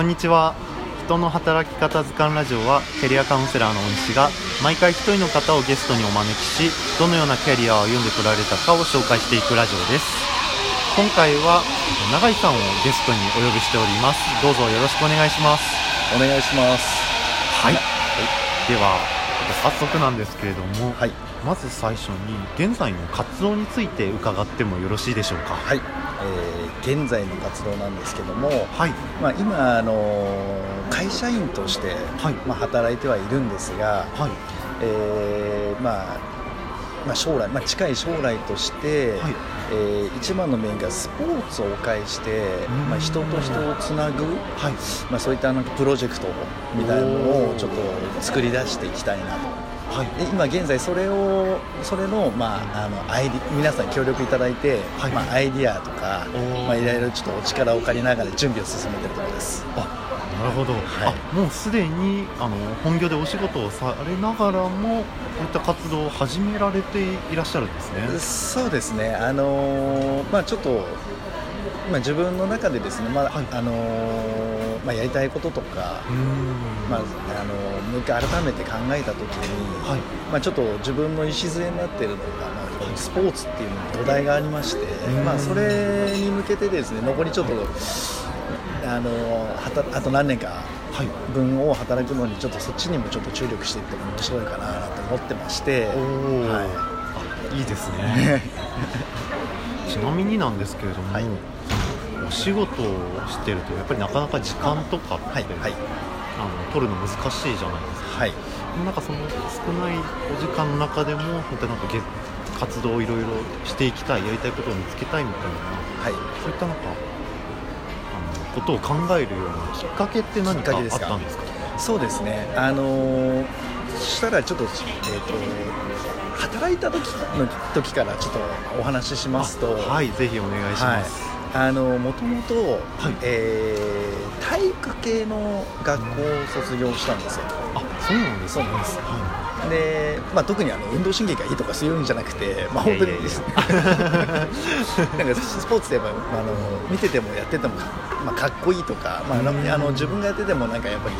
こんにちは。人の働き方図鑑ラジオはキャリアカウンセラーの大西が毎回一人の方をゲストにお招きしどのようなキャリアを歩んでこられたかを紹介していくラジオです。今回は永井さんをゲストにお呼びしております。どうぞよろしくお願いします。お願いします。はい、では早速なんですけれども、はい。まず最初に現在の活動について伺ってもよろしいでしょうか？はい、えー現在の活動なんですけども、はい。まあ、今、あのー会社員として、はい。まあ、働いてはいるんですが、はい。えーまあまあ、将来、まあ、近い将来として、はいえー一番のメインがスポーツを介して、ん。まあ、人と人をつなぐ、はい。まあ、そういったなんかプロジェクトみたいなのをちょっと作り出していきたいなと。はい。で今現在それをそれの,、まあ、あのアイディ皆さん協力いただいて、はい。まあ、アイディアとかまあ、いろいろちょっとお力を借りながら準備を進めてるところです。あなるほど、はい。あもうすでにあの本業でお仕事をされながらもこういった活動を始められていらっしゃるんですね。そうですね。あのーまあちょっと、まあ、自分の中でですね、まあはい。あのーまあ、やりたいこととか、まああのーもう一回改めて考えた時に、はい。まあ、ちょっと自分の礎になっているのが、まあ、スポーツっていう土台がありまして、ん。まあ、それに向けてですね残りちょっと、あのはたあと何年かはい分を働くのにちょっとそっちにもちょっと注力していっても面白いかなと思ってまして、はあいいですね。ちなみになんですけれども、はい。お仕事をしてるとやっぱりなかなか時間とかって、はいはい。あの取るの難しいじゃないですか。はい。なんかその少ないお時間の中でも本当になんかげ活動をいろいろしていきたいやりたいことを見つけたいみたいなはい。そういったなんかことを考えるようなきっかけって何かあったんですか？そうですね。あのーそしたらちょっと,、えー、と働いた時の時からちょっとお話ししますと。あはいぜひお願いします、はい。あのもともと、はい。えー体育系の学校を卒業したんですよ。あそうなんですね。そうなんです。はで、まあ、特にあの運動神経がいいとかそういうんじゃなくて、まあ、本当に。なんかスポーツでまあ、あの見ててもやってても、まあ、かっこいいとか、まあ、あの自分がやっててもなんかやっぱり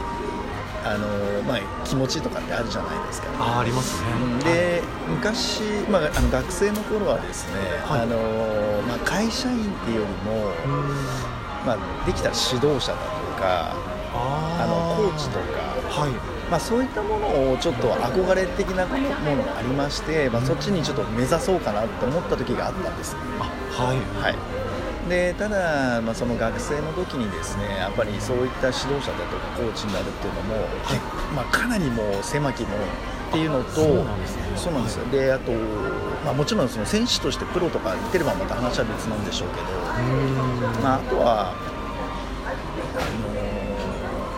あの、まあ、気持ちとかってあるじゃないですか。ああありますね。で昔、まあ、あの学生の頃はですね、はい。あのまあ、会社員っていうよりも、まあ、できたら指導者だとかああのコーチとか、はい。まあ、そういったものをちょっと憧れ的なものがありまして、まあ、そっちにちょっと目指そうかなと思った時があったんです、あはい。はい、でただ、まあ、その学生の時にですねやっぱりそういった指導者だとかコーチになるっていうのも、はい。まあ、かなりもう狭きもっていうのとそうなんですね。そうなんですよ。であと、まあ、もちろんその選手としてプロとか行ってればまた話は別なんでしょうけど、まあ、あとはあ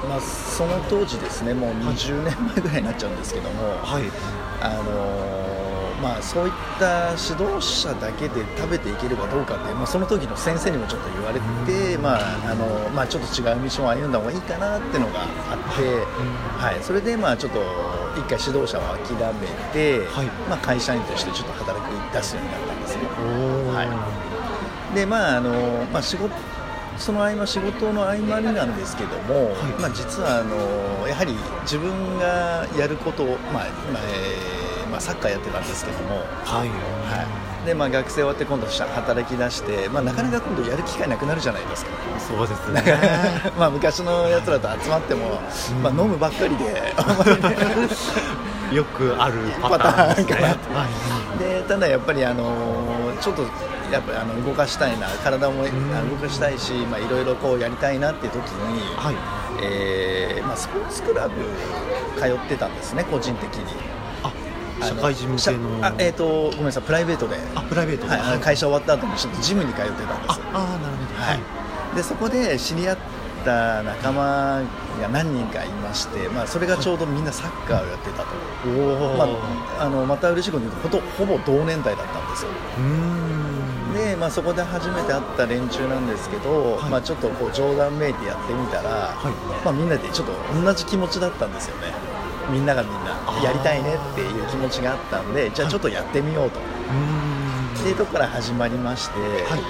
のまあ、その当時ですねもう20年前ぐらいになっちゃうんですけども、はい。あのまあ、そういった指導者だけで食べていけるかどうかって、まあ、その時の先生にもちょっと言われて、まああのまあ、ちょっと違う道を歩んだ方がいいかなっていうのがあって、はい、それでまあちょっと一回指導者を諦めて、はい。まあ、会社員としてちょっと働き出すようになったんですね。はい。でまああのまあ、仕事その合間仕事の合間になんですけども、はい。まあ、実はあのやはり自分がやることを、まあ今えーまあ、サッカーやってたんですけども、はい。はい。でまあ、学生終わって今度働き出して、まあ、なかなか今度やる機会なくなるじゃないですか。そうですだね。まあ昔のやつらと集まっても、まあ、飲むばっかりで よくあるパターンですね。かなはい。でただやっぱりあのちょっとやっぱりあの動かしたいな体も動かしたいしまあいろいろこうやりたいなっていう時に、はい。えーまあ、スポーツクラブ通ってたんですね個人的に社会人向けの。社あえっ、とごめんなさいプライベートで。あプライベートで。はい、会社終わった後にちょっとジムに通ってたんですああーなるほど。はい、でそこで知り合った仲間が何人かいまして、まあ、それがちょうどみんなサッカーをやってたと、おお、まあ、あのまた嬉しいことに言うとほぼ同年代だったんですよ。うーん。で、まあ、そこで初めて会った連中なんですけど、はい。まあ、ちょっとこう冗談めいてやってみたら、はい。まあ、みんなでちょっと同じ気持ちだったんですよねみんながみんなやりたいねっていう気持ちがあったんでじゃあちょっとやってみようと、うーん。っていうところから始まりまして、はい。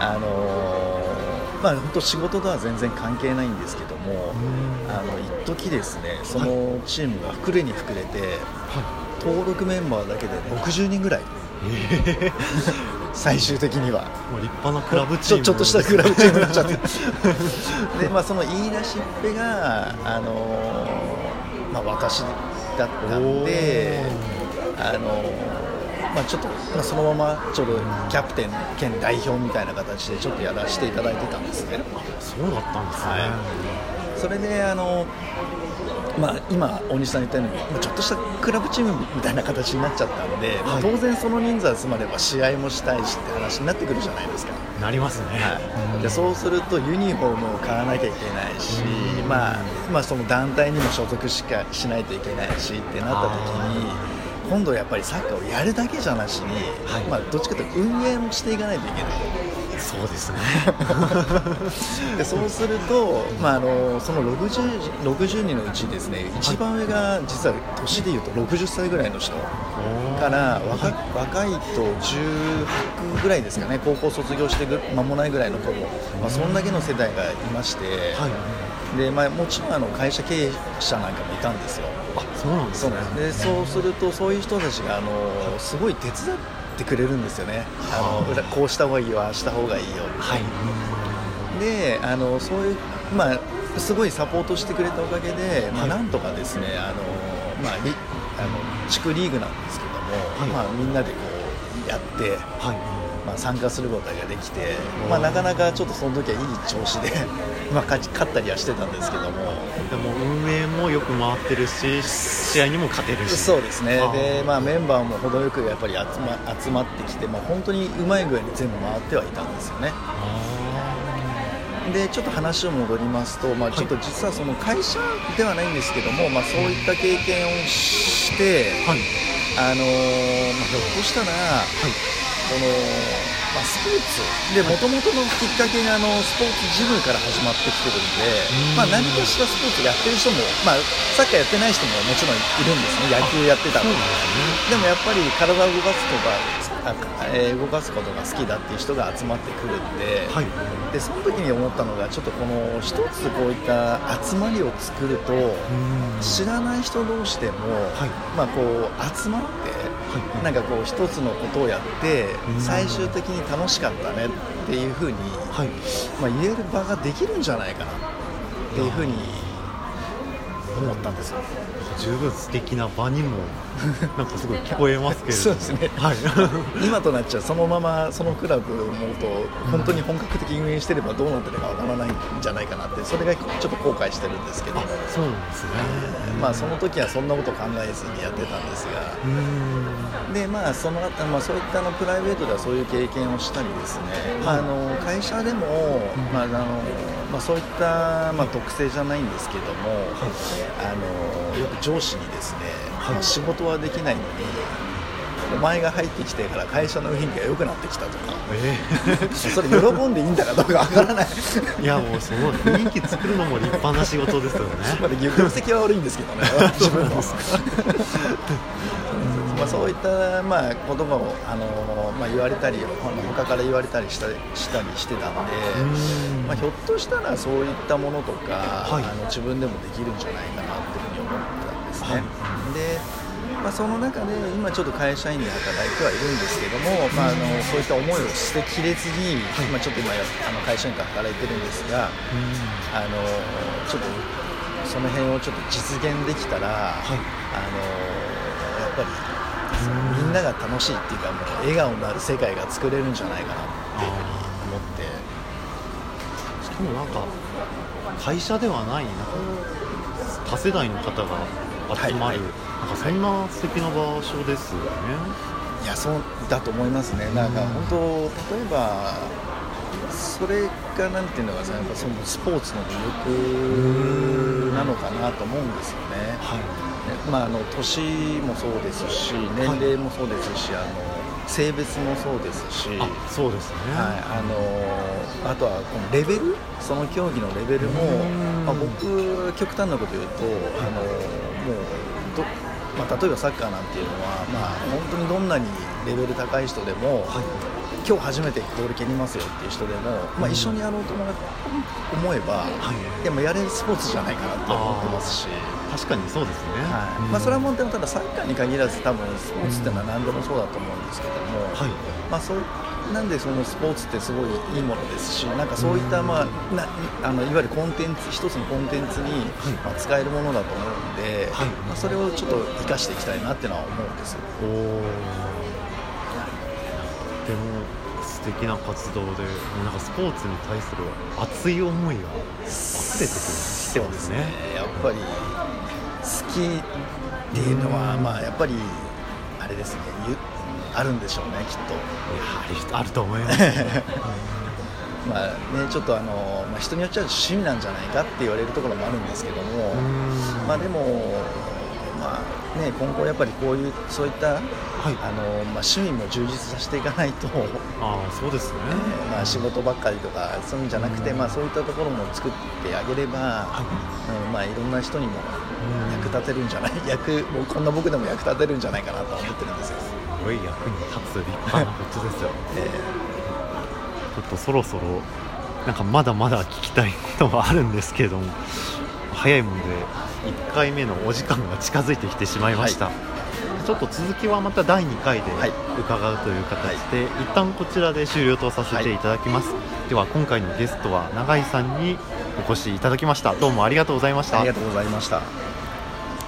あのーまあ本当仕事とは全然関係ないんですけども、あの一時ですねそのチームが膨れに膨れて、登録メンバーだけで60人ぐらい、最終的には。もう立派なクラブチーム。ちょちょっとしたクラブチームになっちゃって。で、まあ、その言い出しっぺが、あのーまあ、私だったんで、あのーまあ、ちょっと、まあ、そのままちょっとキャプテン兼代表みたいな形でちょっとやらせていただいてたんですね。そうだったんですね、はいそれであのまあ、今、大西さん言ったように、まあちょっとしたクラブチームみたいな形になっちゃったので、まあはい当然その人数集まれば試合もしたいしって話になってくるじゃないですか。なりますね、はい、でそうするとユニフォームを買わなきゃいけないし、まあまあ、その団体にも所属しかしないといけないしってなった時に今度やっぱりサッカーをやるだけじゃなしに、はい。まあ、どっちかというと運営もしていかないといけない。そうですね。でそうすると、まあ、あのその 60, 60人のうちですね一番上が実は年でいうと60歳ぐらいの人から若,、若いと18ぐらいですかね高校卒業してぐ間もないぐらいの子も、まあ、そんだけの世代がいまして、はい。でまあ、もちろんあの会社経営者なんかもいたんですよ。あそうなんですそうねでそうするとそういう人たちがあのすごい手伝ってくれるんですよね。あの裏こうした方がいいよああした方がいいよ。はい。であのそういう、まあ、すごいサポートしてくれたおかげで、まあ、なんとかですねあの、まあ、リあの地区リーグなんですけども、はい。まあ、みんなでこうやって、はいまあ、参加することができて、まあ、なかなかちょっとその時はいい調子で、まあ、勝ち勝ったりはしてたんですけども。でも運営もよく回ってるし試合にも勝てるし。そうですね。で、まあ、メンバーも程よくやっぱり集ま集まってきて、まあ、本当にうまい具合に全部回ってはいたんですよね。でちょっと話を戻りますと、まあ、ちょっと実はその会社ではないんですけども、まあ、そういった経験をして、はい。あのーまあ、ひょっとしたら、このまあ、スポーツ。でもともとのきっかけがあのスポーツジムから始まってきてるんで、うん。まあ、何かしらスポーツやってる人も、まあ、サッカーやってない人ももちろんいるんですね。野球やってたりね。でもやっぱり体を動かすとかあえー動かすことが好きだっていう人が集まってくるんで,、はい。でその時に思ったのがちょっとこの一つこういった集まりを作るとうん。知らない人同士でも、はい。まあ、こう集まって、はい なんかこう一つのことをやってうん最終的に楽しかったねっていうふうに、はいまあ、言える場ができるんじゃないかなっていうふうに思ったんですよ。十分素敵な場にも なんかすごい聞こえますけれどそうですね。はい。今となっちゃそのままそのクラブを思うと本当に本格的に運営してればどうなってるかわからないんじゃないかなってそれがちょっと後悔してるんですけど。あそうですね。まあその時はそんなこと考えずにやってたんですが。うん。でまあその後、まあ、そういったあのプライベートではそういう経験をしたりですね、まあ、あの会社でも、まああのまあ、そういった、まあ、特性じゃないんですけども、あのよく上司にですね、まあ仕事はできないのにお前が入ってきてから会社の雰囲気が良くなってきたとかえ それ喜んでいいんだかどうかわからない。ーいやもうその雰囲気作るのも立派な仕事ですよね。まあ業績は悪いんですけどね 自分のまあ、そういった、まあ、ことも、あのまあ、言われたり他から言われたりしたしたりしてたんで、うん。まあ、ひょっとしたらそういったものとか、はい。あの自分でもできるんじゃないかなっていうふうに思ったんですね。はい。でまあ、その中で今ちょっと会社員で働いてはいるんですけども、まあ、あのそういった思いを捨てきれずに、はい。まあ、ちょっと今やあの会社員で働いてるんですがあのちょっとその辺をちょっと実現できたら、はい。あのやっぱりみんなが楽しいっていうかもう笑顔になる世界が作れるんじゃないかなっていうふうに思って。しかもなんか会社ではないなんか多世代の方が集まる、はい。はいなんかそんな素敵な場所ですよね、いやそうだと思いますね。なんか本当例えばそれがなんていうのかなやっぱそのスポーツの魅力なのかなと思うんですよね。はいまあ、あの年もそうですし年齢もそうですし、あの性別もそうですし、あそうですね、はい、あのあとはこのレベルその競技のレベルもうん、まあ、僕極端なこと言うとあのもうど、まあ、例えばサッカーなんていうのは、まあ、本当にどんなにレベル高い人でも、はい。今日初めてボール蹴りますよっていう人でも、まあ、一緒にやろうと思思えば、はい。でもやれるスポーツじゃないかなと思ってますし。確かにそうですね、はい。うん。まあ、それはもうでもただサッカーに限らず多分スポーツっていうのは何でもそうだと思うんですけども、はい。まあ、そうなんでそのスポーツってすごいいいものですしなんかそういった、まあ、なあのいわゆるコンテンツ一つのコンテンツに、まあ、使えるものだと思うんで、はい。まあ、それをちょっと生かしていきたいなっていうのは思うんですよ。おおとても素敵な活動でもうなんかスポーツに対する熱い思いが溢れてくるそうですね。やっぱり好きっていうのは、まあ、やっぱりあれですね。ゆあるんでしょうねきっと。いやあると思います まあね、ちょっとあの、まあ、人によっちゃ趣味なんじゃないかって言われるところもあるんですけども、うん。まあ、でも、まあね、今後やっぱりこういうそういった、はい。あのまあ、趣味も充実させていかないと、ねああそうですね。まあ、仕事ばっかりとかそういうんじゃなくて、まあ、そういったところも作ってあげれば、はい。うんまあ、いろんな人にもうん。役立てるんじゃない 役もうこんな僕でも役立てるんじゃないかなとは思ってるんですよ。すごい役に立つ立派なことですよ。えちょっとそろそろなんかまだまだ聞きたいことはあるんですけれども早いもんで1回目のお時間が近づいてきてしまいました、ちょっと続きはまた第2回ではい。伺うという形で、一旦こちらで終了とさせていただきます、では今回のゲストは永井さんにお越しいただきました。どうもありがとうございました。ーありがとうございました。